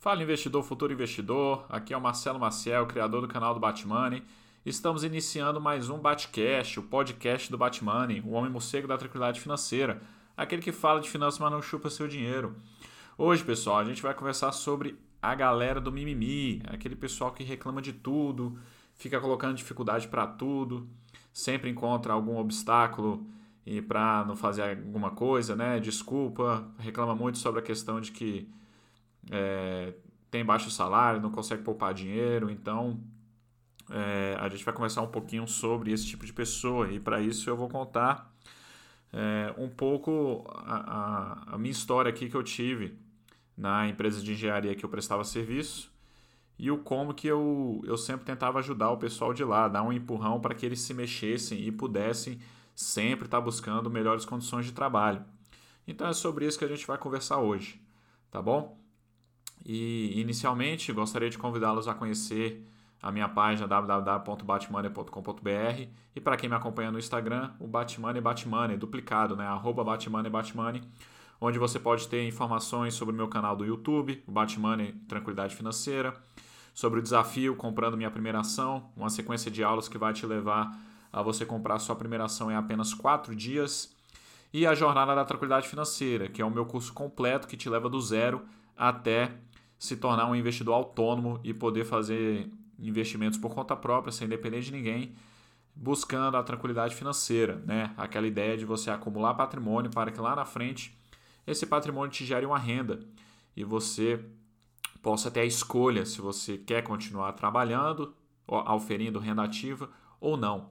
Fala investidor, futuro investidor. Aqui é o Marcelo Maciel, criador do canal do Batmoney. Estamos iniciando mais um Batcast, o podcast do Batmoney, o homem morcego da tranquilidade financeira, aquele que fala de finanças, mas não chupa seu dinheiro. Hoje, pessoal, a gente vai conversar sobre a galera do mimimi, aquele pessoal que reclama de tudo, fica colocando dificuldade para tudo, sempre encontra algum obstáculo e para não fazer alguma coisa, né? Desculpa, reclama muito sobre a questão de que é, tem baixo salário, não consegue poupar dinheiro, então é, a gente vai conversar um pouquinho sobre esse tipo de pessoa e para isso eu vou contar é, um pouco a, a, a, minha história aqui que eu tive na empresa de engenharia que eu prestava serviço e o como que eu, eu sempre tentava ajudar o pessoal de lá, dar um empurrão para que eles se mexessem e pudessem sempre estar buscando melhores condições de trabalho. Então é sobre isso que a gente vai conversar hoje, tá bom? E inicialmente gostaria de convidá-los a conhecer a minha página www.batmoney.com.br e para quem me acompanha no Instagram, o Batmoney Batmoney, duplicado, né? Arroba Batmoney Batmoney, onde você pode ter informações sobre o meu canal do YouTube, o Batmoney Tranquilidade Financeira, sobre o desafio comprando minha primeira ação, uma sequência de aulas que vai te levar a você comprar sua primeira ação em apenas 4 dias, e a Jornada da Tranquilidade Financeira, que é o meu curso completo que te leva do zero até se tornar um investidor autônomo e poder fazer investimentos por conta própria, sem depender de ninguém, buscando a tranquilidade financeira, né? Aquela ideia de você acumular patrimônio para que lá na frente esse patrimônio te gere uma renda e você possa ter a escolha se você quer continuar trabalhando, auferindo renda ativa ou não.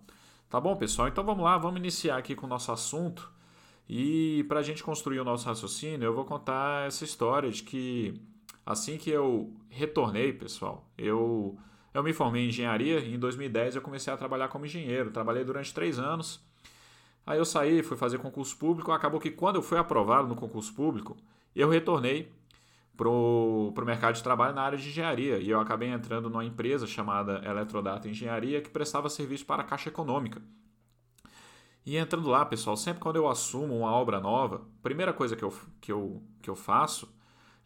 Tá bom, pessoal? Então vamos lá, vamos iniciar aqui com o nosso assunto. E para a gente construir o nosso raciocínio, eu vou contar essa história de que Assim que eu retornei, pessoal, eu, eu me formei em engenharia e em 2010 eu comecei a trabalhar como engenheiro. Trabalhei durante três anos. Aí eu saí, fui fazer concurso público. Acabou que quando eu fui aprovado no concurso público, eu retornei para o mercado de trabalho na área de engenharia. E eu acabei entrando numa empresa chamada Eletrodata Engenharia que prestava serviço para a Caixa Econômica. E entrando lá, pessoal, sempre quando eu assumo uma obra nova, primeira coisa que eu, que eu, que eu faço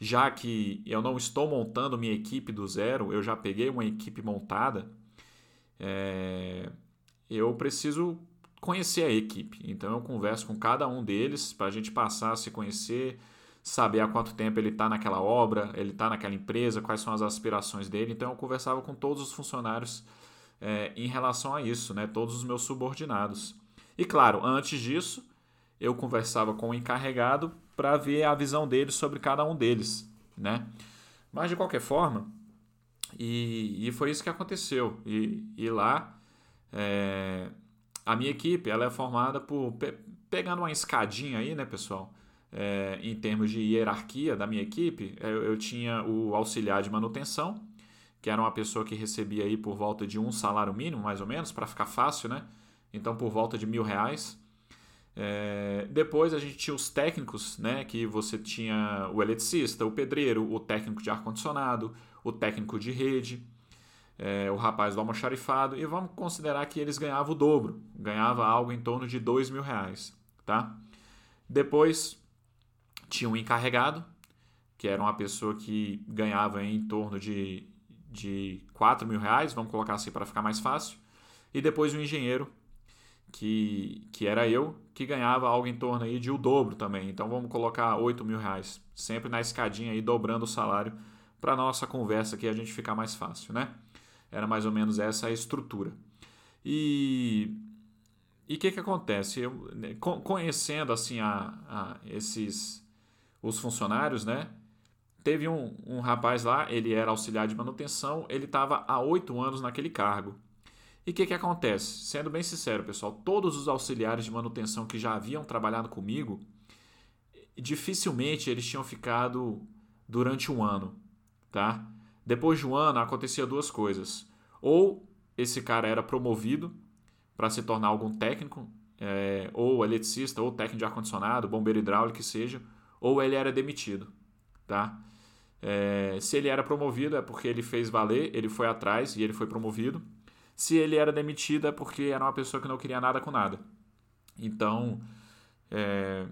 já que eu não estou montando minha equipe do zero, eu já peguei uma equipe montada, é, eu preciso conhecer a equipe. Então eu converso com cada um deles para a gente passar a se conhecer, saber há quanto tempo ele está naquela obra, ele está naquela empresa, quais são as aspirações dele. Então eu conversava com todos os funcionários é, em relação a isso, né? todos os meus subordinados. E claro, antes disso, eu conversava com o encarregado para ver a visão deles sobre cada um deles, né? Mas de qualquer forma, e, e foi isso que aconteceu. E, e lá, é, a minha equipe ela é formada por. Pe, pegando uma escadinha aí, né, pessoal? É, em termos de hierarquia da minha equipe, eu, eu, tinha o auxiliar de manutenção, que era uma pessoa que recebia aí por volta de um salário mínimo, mais ou menos, para ficar fácil, né? Então, por volta de mil reais. É, depois a gente tinha os técnicos, né, que você tinha o eletricista, o pedreiro, o técnico de ar-condicionado, o técnico de rede, é, o rapaz do almoxarifado, e vamos considerar que eles ganhavam o dobro, ganhava algo em torno de dois mil reais. Tá? Depois tinha um encarregado, que era uma pessoa que ganhava em torno de, de 4 mil reais, vamos colocar assim para ficar mais fácil, e depois um engenheiro, que, que era eu, que ganhava algo em torno aí de o dobro também. Então vamos colocar 8 mil reais, sempre na escadinha aí, dobrando o salário para nossa conversa aqui a gente ficar mais fácil, né? Era mais ou menos essa a estrutura. E o que, que acontece? Eu, né, conhecendo assim a, a, esses os funcionários, né? Teve um, um rapaz lá, ele era auxiliar de manutenção, ele estava há oito anos naquele cargo. E o que, que acontece? Sendo bem sincero, pessoal, todos os auxiliares de manutenção que já haviam trabalhado comigo, dificilmente eles tinham ficado durante um ano, tá? Depois de um ano acontecia duas coisas. Ou esse cara era promovido para se tornar algum técnico, é, ou eletricista, ou técnico de ar-condicionado, bombeiro hidráulico, que seja, ou ele era demitido, tá? É, se ele era promovido é porque ele fez valer, ele foi atrás e ele foi promovido. Se ele era demitido é porque era uma pessoa que não queria nada com nada. Então, é,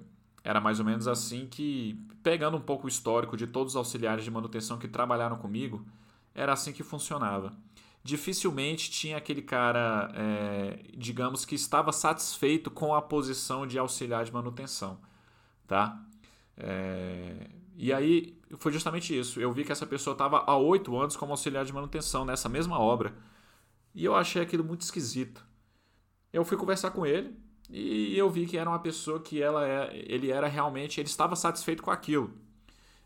era mais ou menos assim que pegando um pouco o histórico de todos os auxiliares de manutenção que trabalharam comigo, era assim que funcionava. Dificilmente tinha aquele cara, é, digamos que estava satisfeito com a posição de auxiliar de manutenção, tá? É, e aí foi justamente isso. Eu vi que essa pessoa estava há oito anos como auxiliar de manutenção nessa mesma obra e eu achei aquilo muito esquisito. Eu fui conversar com ele e eu vi que era uma pessoa que ela é, ele era realmente, ele estava satisfeito com aquilo.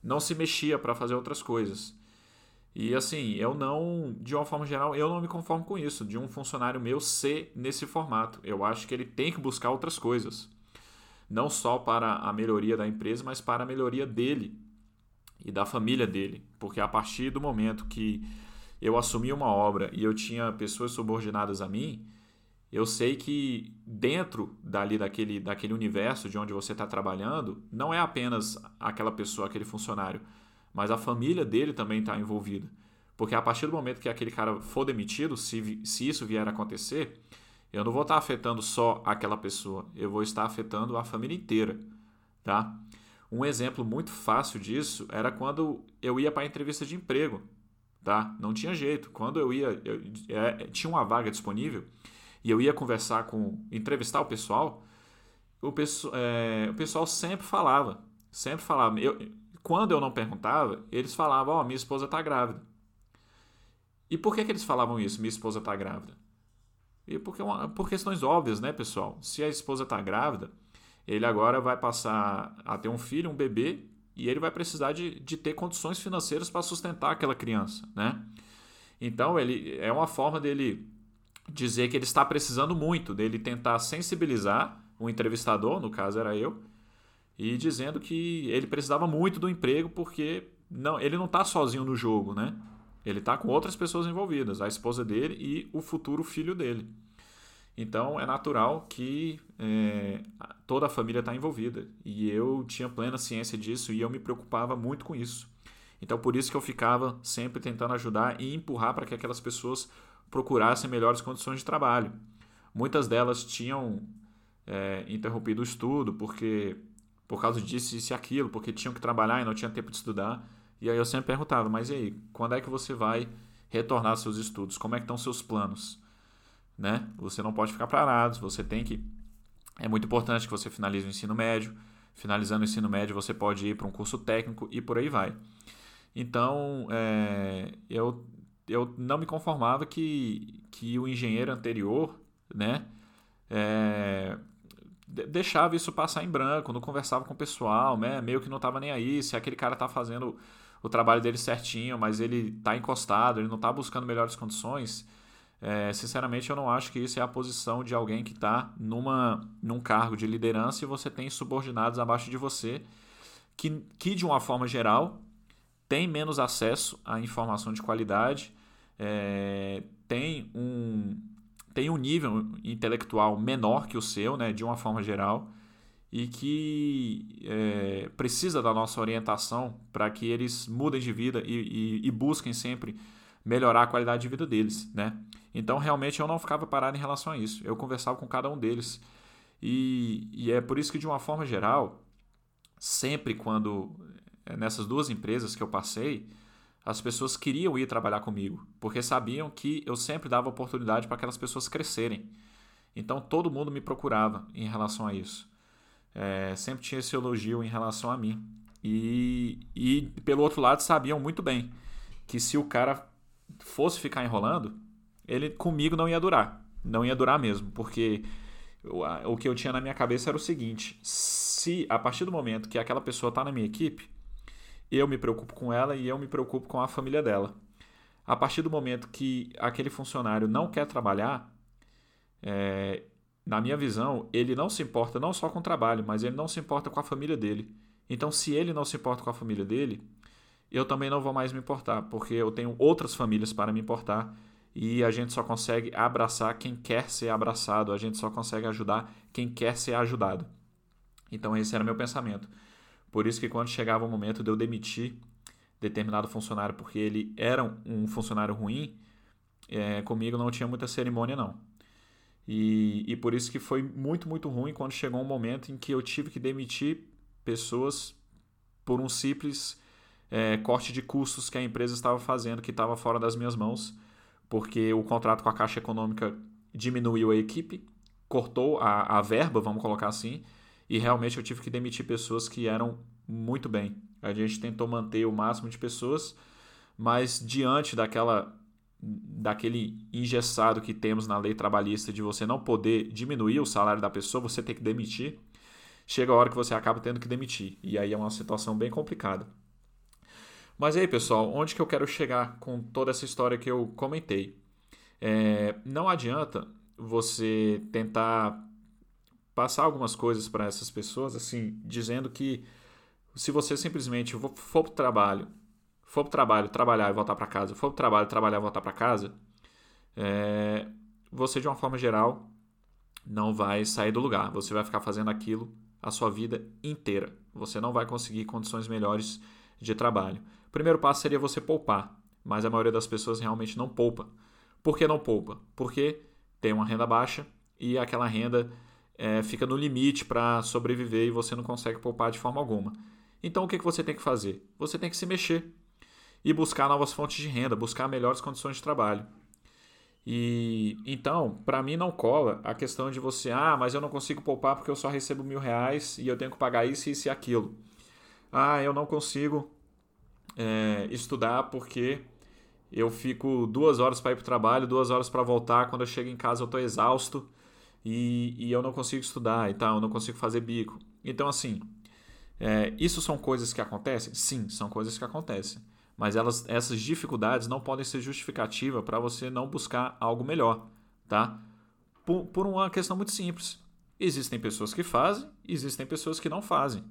Não se mexia para fazer outras coisas. E assim, eu não, de uma forma geral, eu não me conformo com isso, de um funcionário meu ser nesse formato. Eu acho que ele tem que buscar outras coisas. Não só para a melhoria da empresa, mas para a melhoria dele e da família dele. Porque a partir do momento que eu assumi uma obra e eu tinha pessoas subordinadas a mim, eu sei que dentro dali daquele, daquele universo de onde você está trabalhando, não é apenas aquela pessoa, aquele funcionário, mas a família dele também está envolvida. Porque a partir do momento que aquele cara for demitido, se, se isso vier a acontecer, eu não vou estar tá afetando só aquela pessoa, eu vou estar afetando a família inteira, tá? Um exemplo muito fácil disso era quando eu ia para a entrevista de emprego tá? Não tinha jeito. Quando eu ia, eu, é, tinha uma vaga disponível e eu ia conversar com, entrevistar o pessoal, o, é, o pessoal sempre falava, sempre falava. Eu, quando eu não perguntava, eles falavam: Ó, oh, minha esposa está grávida. E por que, que eles falavam isso? Minha esposa está grávida. E porque, é por questões óbvias, né, pessoal? Se a esposa está grávida, ele agora vai passar a ter um filho, um bebê, e ele vai precisar de, de ter condições financeiras para sustentar aquela criança, né? Então, ele é uma forma dele dizer que ele está precisando muito, dele tentar sensibilizar o entrevistador, no caso era eu, e dizendo que ele precisava muito do emprego porque não, ele não está sozinho no jogo, né? Ele está com outras pessoas envolvidas, a esposa dele e o futuro filho dele. Então é natural que é, toda a família está envolvida. E eu tinha plena ciência disso e eu me preocupava muito com isso. Então por isso que eu ficava sempre tentando ajudar e empurrar para que aquelas pessoas procurassem melhores condições de trabalho. Muitas delas tinham é, interrompido o estudo porque por causa disso, isso e aquilo, porque tinham que trabalhar e não tinham tempo de estudar. E aí eu sempre perguntava, mas e aí, quando é que você vai retornar aos seus estudos? Como é que estão seus planos? né? Você não pode ficar parado, você tem que. É muito importante que você finalize o ensino médio. Finalizando o ensino médio, você pode ir para um curso técnico e por aí vai. Então, é, eu, eu não me conformava que, que o engenheiro anterior, né? É, deixava isso passar em branco, não conversava com o pessoal, né? meio que não estava nem aí, se aquele cara está fazendo o trabalho dele certinho, mas ele está encostado, ele não está buscando melhores condições, é, sinceramente, eu não acho que isso é a posição de alguém que está num cargo de liderança e você tem subordinados abaixo de você que, que de uma forma geral, tem menos acesso à informação de qualidade, é, tem, um, tem um nível intelectual menor que o seu, né, de uma forma geral, e que é, precisa da nossa orientação para que eles mudem de vida e, e, e busquem sempre melhorar a qualidade de vida deles, né? Então, realmente, eu não ficava parado em relação a isso. Eu conversava com cada um deles. E, e é por isso que, de uma forma geral, sempre quando, é, nessas duas empresas que eu passei, as pessoas queriam ir trabalhar comigo, porque sabiam que eu sempre dava oportunidade para aquelas pessoas crescerem. Então, todo mundo me procurava em relação a isso. É, sempre tinha esse elogio em relação a mim. E, e, pelo outro lado, sabiam muito bem que se o cara fosse ficar enrolando, ele comigo não ia durar. Não ia durar mesmo, porque o que eu tinha na minha cabeça era o seguinte: se a partir do momento que aquela pessoa está na minha equipe, eu me preocupo com ela e eu me preocupo com a família dela. A partir do momento que aquele funcionário não quer trabalhar, é, na minha visão, ele não se importa não só com o trabalho, mas ele não se importa com a família dele. Então, se ele não se importa com a família dele, eu também não vou mais me importar, porque eu tenho outras famílias para me importar e a gente só consegue abraçar quem quer ser abraçado, a gente só consegue ajudar quem quer ser ajudado. Então esse era meu pensamento. Por isso que quando chegava o momento de eu demitir determinado funcionário porque ele era um funcionário ruim, é, comigo não tinha muita cerimônia não. E, e por isso que foi muito, muito ruim quando chegou um momento em que eu tive que demitir pessoas por um simples é, corte de custos que a empresa estava fazendo, que estava fora das minhas mãos, porque o contrato com a Caixa Econômica diminuiu a equipe, cortou a, a verba, vamos colocar assim, e realmente eu tive que demitir pessoas que eram muito bem. A gente tentou manter o máximo de pessoas, mas diante daquela daquele engessado que temos na lei trabalhista de você não poder diminuir o salário da pessoa, você tem que demitir, chega a hora que você acaba tendo que demitir. E aí é uma situação bem complicada. Mas aí, pessoal, onde que eu quero chegar com toda essa história que eu comentei? É, não adianta você tentar passar algumas coisas para essas pessoas, assim, dizendo que se você simplesmente for para o trabalho, for para o trabalho, trabalhar e voltar para casa, for para o trabalho, trabalhar e voltar para casa, é, você, de uma forma geral, não vai sair do lugar. Você vai ficar fazendo aquilo a sua vida inteira. Você não vai conseguir condições melhores de trabalho. O primeiro passo seria você poupar, mas a maioria das pessoas realmente não poupa. Por que não poupa? Porque tem uma renda baixa e aquela renda é, fica no limite para sobreviver e você não consegue poupar de forma alguma. Então o que, que você tem que fazer? Você tem que se mexer e buscar novas fontes de renda, buscar melhores condições de trabalho. E então, para mim não cola a questão de você, ah, mas eu não consigo poupar porque eu só recebo mil reais e eu tenho que pagar isso, isso e aquilo. Ah, eu não consigo é, estudar porque eu fico duas horas para ir para o trabalho, duas horas para voltar. Quando eu chego em casa eu estou exausto e, e, eu não consigo estudar e tal, eu não consigo fazer bico. Então, assim, é, isso são coisas que acontecem? Sim, são coisas que acontecem. Mas elas, essas dificuldades não podem ser justificativa para você não buscar algo melhor, tá? Por, por uma questão muito simples. Existem pessoas que fazem, existem pessoas que não fazem.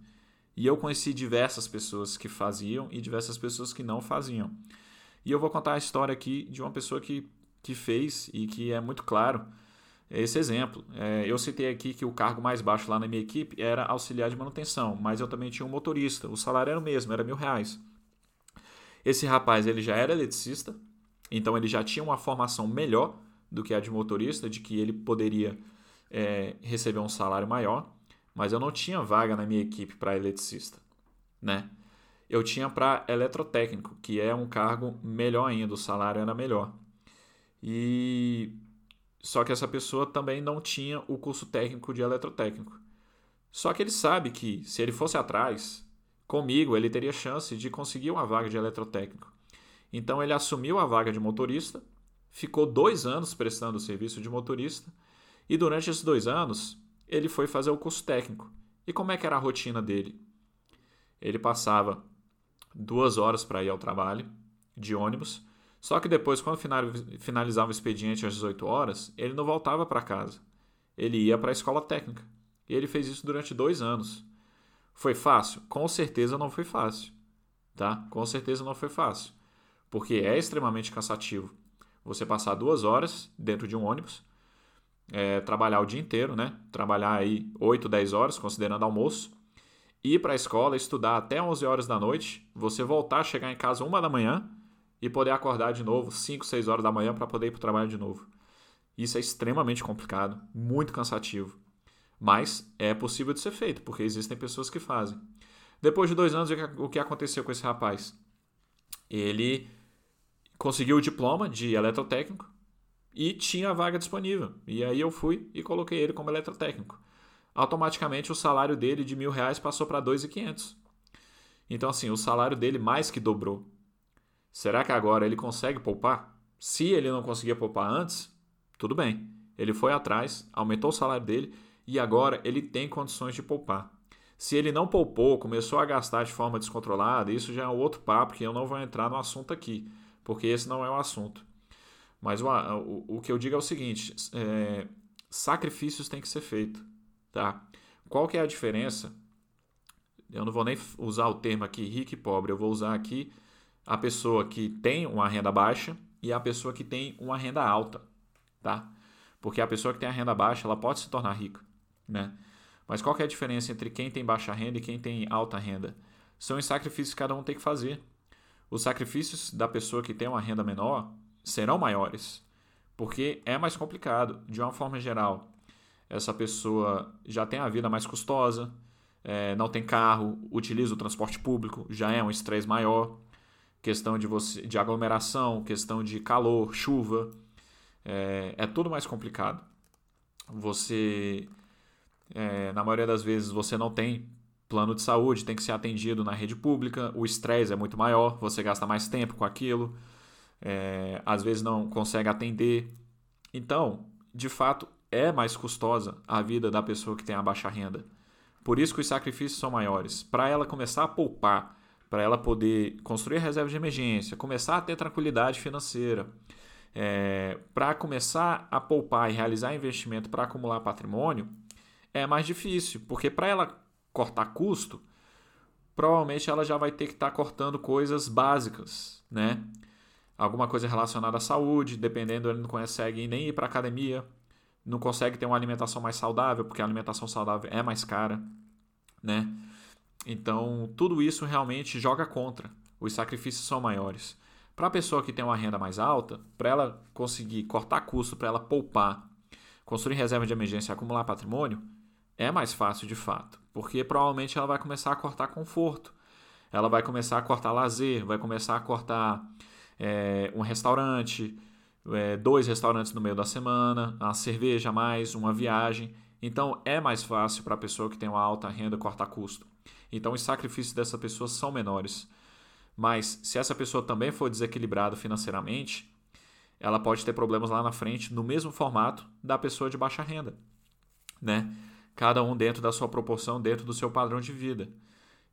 E eu conheci diversas pessoas que faziam e diversas pessoas que não faziam. E eu vou contar a história aqui de uma pessoa que, que fez e que é muito claro esse exemplo. É, eu citei aqui que o cargo mais baixo lá na minha equipe era auxiliar de manutenção, mas eu também tinha um motorista. O salário era o mesmo, era mil reais. Esse rapaz ele já era eletricista, então ele já tinha uma formação melhor do que a de motorista, de que ele poderia é, receber um salário maior, mas eu não tinha vaga na minha equipe para eletricista, né? Eu tinha para eletrotécnico, que é um cargo melhor ainda, o salário era melhor. E só que essa pessoa também não tinha o curso técnico de eletrotécnico. Só que ele sabe que se ele fosse atrás, Comigo, ele teria chance de conseguir uma vaga de eletrotécnico. Então, ele assumiu a vaga de motorista, ficou dois anos prestando o serviço de motorista, e durante esses dois anos, ele foi fazer o curso técnico. E como é que era a rotina dele? Ele passava duas horas para ir ao trabalho, de ônibus, só que depois, quando finalizava o expediente às 18 horas, ele não voltava para casa. Ele ia para a escola técnica. E ele fez isso durante dois anos. Foi fácil? Com certeza não foi fácil, tá? Com certeza não foi fácil, porque é extremamente cansativo você passar duas horas dentro de um ônibus, é, trabalhar o dia inteiro, né? Trabalhar aí 8, 10 horas, considerando almoço, ir para a escola, estudar até 11 horas da noite, você voltar, chegar em casa uma da manhã e poder acordar de novo 5, 6 horas da manhã para poder ir para o trabalho de novo. Isso é extremamente complicado, muito cansativo. Mas é possível de ser feito, porque existem pessoas que fazem. Depois de dois anos, o que aconteceu com esse rapaz? Ele conseguiu o diploma de eletrotécnico e tinha a vaga disponível. E aí eu fui e coloquei ele como eletrotécnico. Automaticamente o salário dele de mil reais passou para dois e quinhentos. Então assim, o salário dele mais que dobrou. Será que agora ele consegue poupar? Se ele não conseguia poupar antes, tudo bem. Ele foi atrás, aumentou o salário dele e agora ele tem condições de poupar. Se ele não poupou, começou a gastar de forma descontrolada, isso já é outro papo que eu não vou entrar no assunto aqui, porque esse não é o assunto. Mas o, o, o que eu digo é o seguinte: é, sacrifícios têm que ser feitos. Tá? Qual que é a diferença? Eu não vou nem usar o termo aqui rico e pobre, eu vou usar aqui a pessoa que tem uma renda baixa e a pessoa que tem uma renda alta. Tá? Porque a pessoa que tem a renda baixa ela pode se tornar rica. Né? Mas qual é a diferença entre quem tem baixa renda e quem tem alta renda? São os sacrifícios que cada um tem que fazer. Os sacrifícios da pessoa que tem uma renda menor serão maiores, porque é mais complicado. De uma forma geral, essa pessoa já tem a vida mais custosa, é, não tem carro, utiliza o transporte público, já é um estresse maior. Questão de, você, de aglomeração, questão de calor, chuva. É, é tudo mais complicado. Você, é, na maioria das vezes, você não tem plano de saúde, tem que ser atendido na rede pública, o estresse é muito maior, você gasta mais tempo com aquilo, é, às vezes não consegue atender. Então, de fato, é mais custosa a vida da pessoa que tem a baixa renda. Por isso que os sacrifícios são maiores. Para ela começar a poupar, para ela poder construir reserva de emergência, começar a ter tranquilidade financeira, é, para começar a poupar e realizar investimento para acumular patrimônio, é mais difícil, porque para ela cortar custo, provavelmente ela já vai ter que estar tá cortando coisas básicas, né? Alguma coisa relacionada à saúde, dependendo, ele não consegue nem ir para academia, não consegue ter uma alimentação mais saudável, porque a alimentação saudável é mais cara, né? Então, tudo isso realmente joga contra. Os sacrifícios são maiores. Para a pessoa que tem uma renda mais alta, para ela conseguir cortar custo, para ela poupar, construir reserva de emergência e acumular patrimônio, é mais fácil de fato, porque provavelmente ela vai começar a cortar conforto, ela vai começar a cortar lazer, vai começar a cortar é, um restaurante, é, dois restaurantes no meio da semana, a cerveja mais, uma viagem. Então é mais fácil para a pessoa que tem uma alta renda cortar custo. Então os sacrifícios dessa pessoa são menores. Mas se essa pessoa também for desequilibrada financeiramente, ela pode ter problemas lá na frente no mesmo formato da pessoa de baixa renda, né? Cada um dentro da sua proporção, dentro do seu padrão de vida.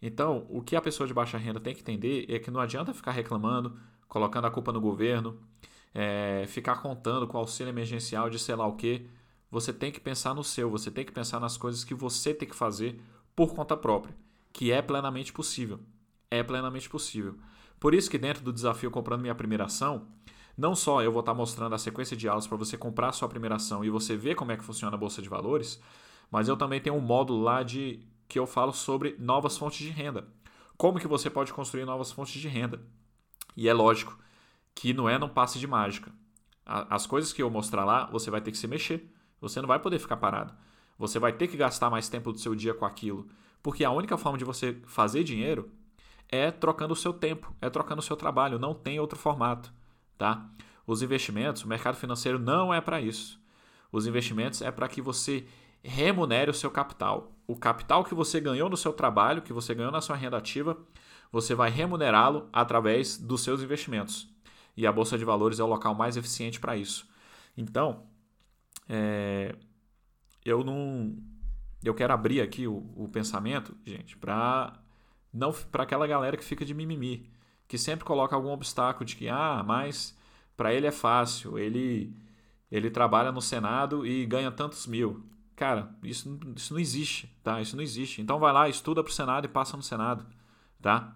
Então, o que a pessoa de baixa renda tem que entender é que não adianta ficar reclamando, colocando a culpa no governo, é, ficar contando com auxílio emergencial de sei lá o que. Você tem que pensar no seu, você tem que pensar nas coisas que você tem que fazer por conta própria, que é plenamente possível. É plenamente possível. Por isso que dentro do desafio comprando minha primeira ação, não só eu vou estar mostrando a sequência de aulas para você comprar a sua primeira ação e você ver como é que funciona a bolsa de valores, mas eu também tenho um módulo lá de que eu falo sobre novas fontes de renda. Como que você pode construir novas fontes de renda? E é lógico, que não é num passe de mágica. As coisas que eu mostrar lá, você vai ter que se mexer. Você não vai poder ficar parado. Você vai ter que gastar mais tempo do seu dia com aquilo. Porque a única forma de você fazer dinheiro é trocando o seu tempo, é trocando o seu trabalho. Não tem outro formato. Tá? Os investimentos, o mercado financeiro não é para isso. Os investimentos é para que você remunere o seu capital. O capital que você ganhou no seu trabalho, que você ganhou na sua renda ativa, você vai remunerá-lo através dos seus investimentos e a bolsa de valores é o local mais eficiente para isso. Então, é, eu não, eu quero abrir aqui o, o pensamento, gente, para não para aquela galera que fica de mimimi, que sempre coloca algum obstáculo de que ah, mas para ele é fácil, ele ele trabalha no Senado e ganha tantos mil. Cara, isso, isso não existe, tá? Isso não existe. Então vai lá, estuda para o Senado e passa no Senado, tá?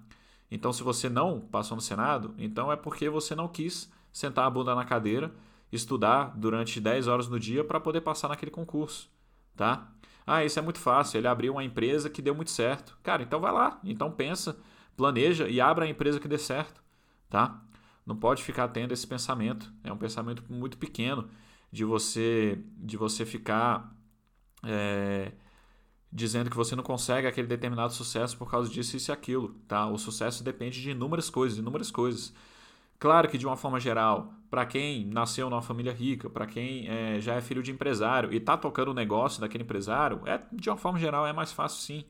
Então, se você não passou no Senado, então é porque você não quis sentar a bunda na cadeira, estudar durante 10 horas no dia para poder passar naquele concurso, tá? Ah, isso é muito fácil, ele abriu uma empresa que deu muito certo. Cara, então vai lá, então pensa, planeja e abra a empresa que dê certo, tá? Não pode ficar tendo esse pensamento, é um pensamento muito pequeno de você de você ficar é, dizendo que você não consegue aquele determinado sucesso por causa disso, isso e aquilo, tá? O sucesso depende de inúmeras coisas, inúmeras coisas. Claro que de uma forma geral, para quem nasceu numa família rica, para quem é, já é filho de empresário e está tocando o negócio daquele empresário, é de uma forma geral é mais fácil sim,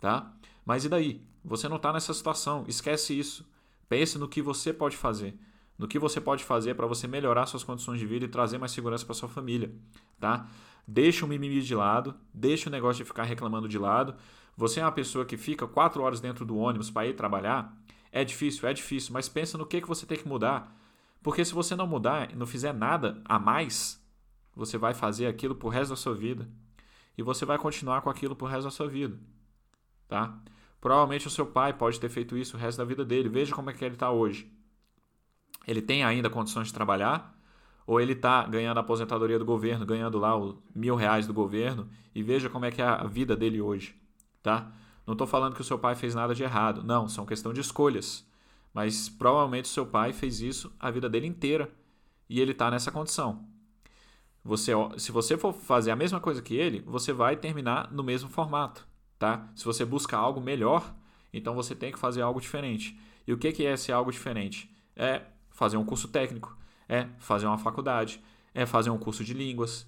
tá? Mas e daí? Você não está nessa situação, esquece isso. Pense no que você pode fazer, no que você pode fazer para você melhorar suas condições de vida e trazer mais segurança para sua família, tá? Deixa o mimimi de lado, deixa o negócio de ficar reclamando de lado. Você é uma pessoa que fica quatro horas dentro do ônibus para ir trabalhar. É difícil, é difícil, mas pensa no que, que você tem que mudar. Porque se você não mudar e não fizer nada a mais, você vai fazer aquilo pro resto da sua vida. E você vai continuar com aquilo pro resto da sua vida. Tá? Provavelmente o seu pai pode ter feito isso o resto da vida dele. Veja como é que ele está hoje. Ele tem ainda condições de trabalhar, ou ele está ganhando a aposentadoria do governo, ganhando lá os mil reais do governo, e veja como é que é a vida dele hoje, tá? Não estou falando que o seu pai fez nada de errado, não, são questão de escolhas. Mas provavelmente o seu pai fez isso a vida dele inteira e ele está nessa condição. Você, se você for fazer a mesma coisa que ele, você vai terminar no mesmo formato, tá? Se você busca algo melhor, então você tem que fazer algo diferente. E o que é esse algo diferente? É fazer um curso técnico, é fazer uma faculdade, é fazer um curso de línguas,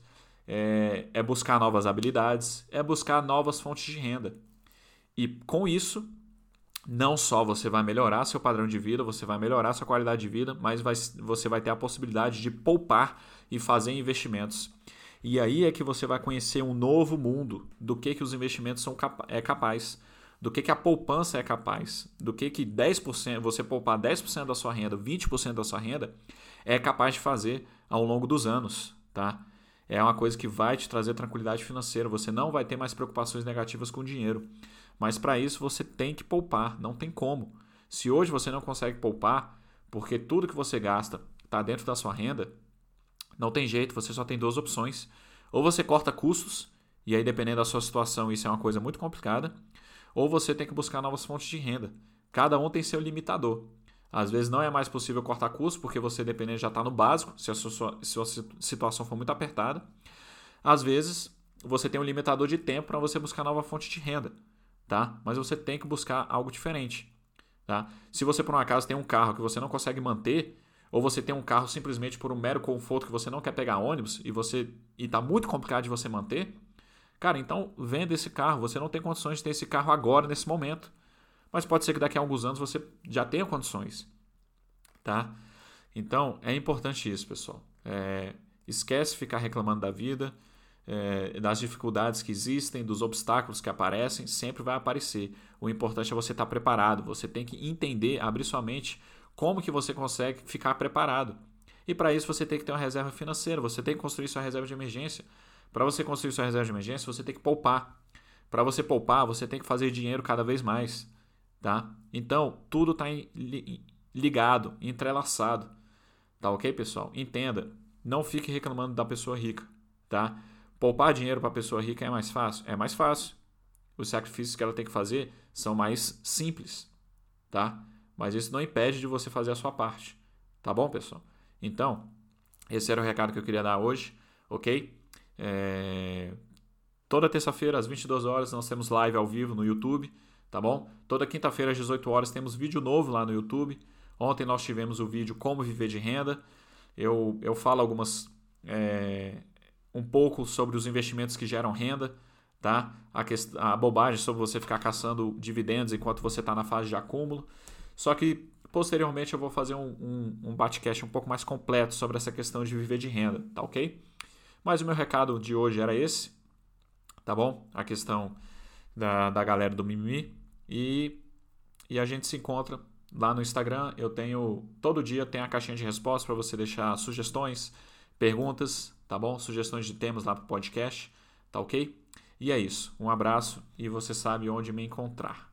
é, é buscar novas habilidades, é buscar novas fontes de renda. E com isso, não só você vai melhorar seu padrão de vida, você vai melhorar sua qualidade de vida, mas vai, você vai ter a possibilidade de poupar e fazer investimentos. E aí é que você vai conhecer um novo mundo do que, que os investimentos são capa é capaz, do que, que a poupança é capaz, do que, que 10%, você poupar 10% da sua renda, 20% da sua renda, é capaz de fazer ao longo dos anos. Tá? É uma coisa que vai te trazer tranquilidade financeira, você não vai ter mais preocupações negativas com o dinheiro. Mas para isso você tem que poupar, não tem como. Se hoje você não consegue poupar, porque tudo que você gasta está dentro da sua renda, não tem jeito, você só tem duas opções. Ou você corta custos, e aí dependendo da sua situação isso é uma coisa muito complicada, ou você tem que buscar novas fontes de renda. Cada um tem seu limitador. Às vezes não é mais possível cortar custos, porque você, dependendo, já está no básico, se a sua, sua situação for muito apertada. Às vezes, você tem um limitador de tempo para você buscar nova fonte de renda tá? Mas você tem que buscar algo diferente, tá? Se você por um acaso tem um carro que você não consegue manter, ou você tem um carro simplesmente por um mero conforto que você não quer pegar ônibus e você e tá muito complicado de você manter, cara, então venda esse carro. Você não tem condições de ter esse carro agora nesse momento, mas pode ser que daqui a alguns anos você já tenha condições, tá? Então é importante isso, pessoal. É, esquece ficar reclamando da vida é, das dificuldades que existem, dos obstáculos que aparecem, sempre vai aparecer. O importante é você estar preparado. Você tem que entender, abrir sua mente, como que você consegue ficar preparado. E para isso você tem que ter uma reserva financeira, você tem que construir sua reserva de emergência. Para você construir sua reserva de emergência, você tem que poupar. Para você poupar, você tem que fazer dinheiro cada vez mais, tá? Então, tudo está ligado, entrelaçado. Tá OK, pessoal? Entenda, não fique reclamando da pessoa rica, tá? Poupar dinheiro para a pessoa rica é mais fácil? É mais fácil. Os sacrifícios que ela tem que fazer são mais simples, tá? Mas isso não impede de você fazer a sua parte, tá bom, pessoal? Então, esse era o recado que eu queria dar hoje, ok? É... Toda terça-feira, às 22 horas, nós temos live ao vivo no YouTube, tá bom? Toda quinta-feira, às 18 horas, temos vídeo novo lá no YouTube. Ontem nós tivemos o vídeo Como Viver de Renda. Eu, eu falo algumas é, um pouco sobre os investimentos que geram renda, tá? A, quest... a bobagem sobre você ficar caçando dividendos enquanto você está na fase de acúmulo. Só que posteriormente eu vou fazer um, um, um um pouco mais completo sobre essa questão de viver de renda, tá ok? Mas o meu recado de hoje era esse, tá bom? A questão da, da galera do Mimimi. E, e a gente se encontra lá no Instagram. Eu tenho. Todo dia tem a caixinha de respostas para você deixar sugestões, perguntas, tá bom? Sugestões de temas lá para o podcast, tá ok? E é isso. Um abraço e você sabe onde me encontrar.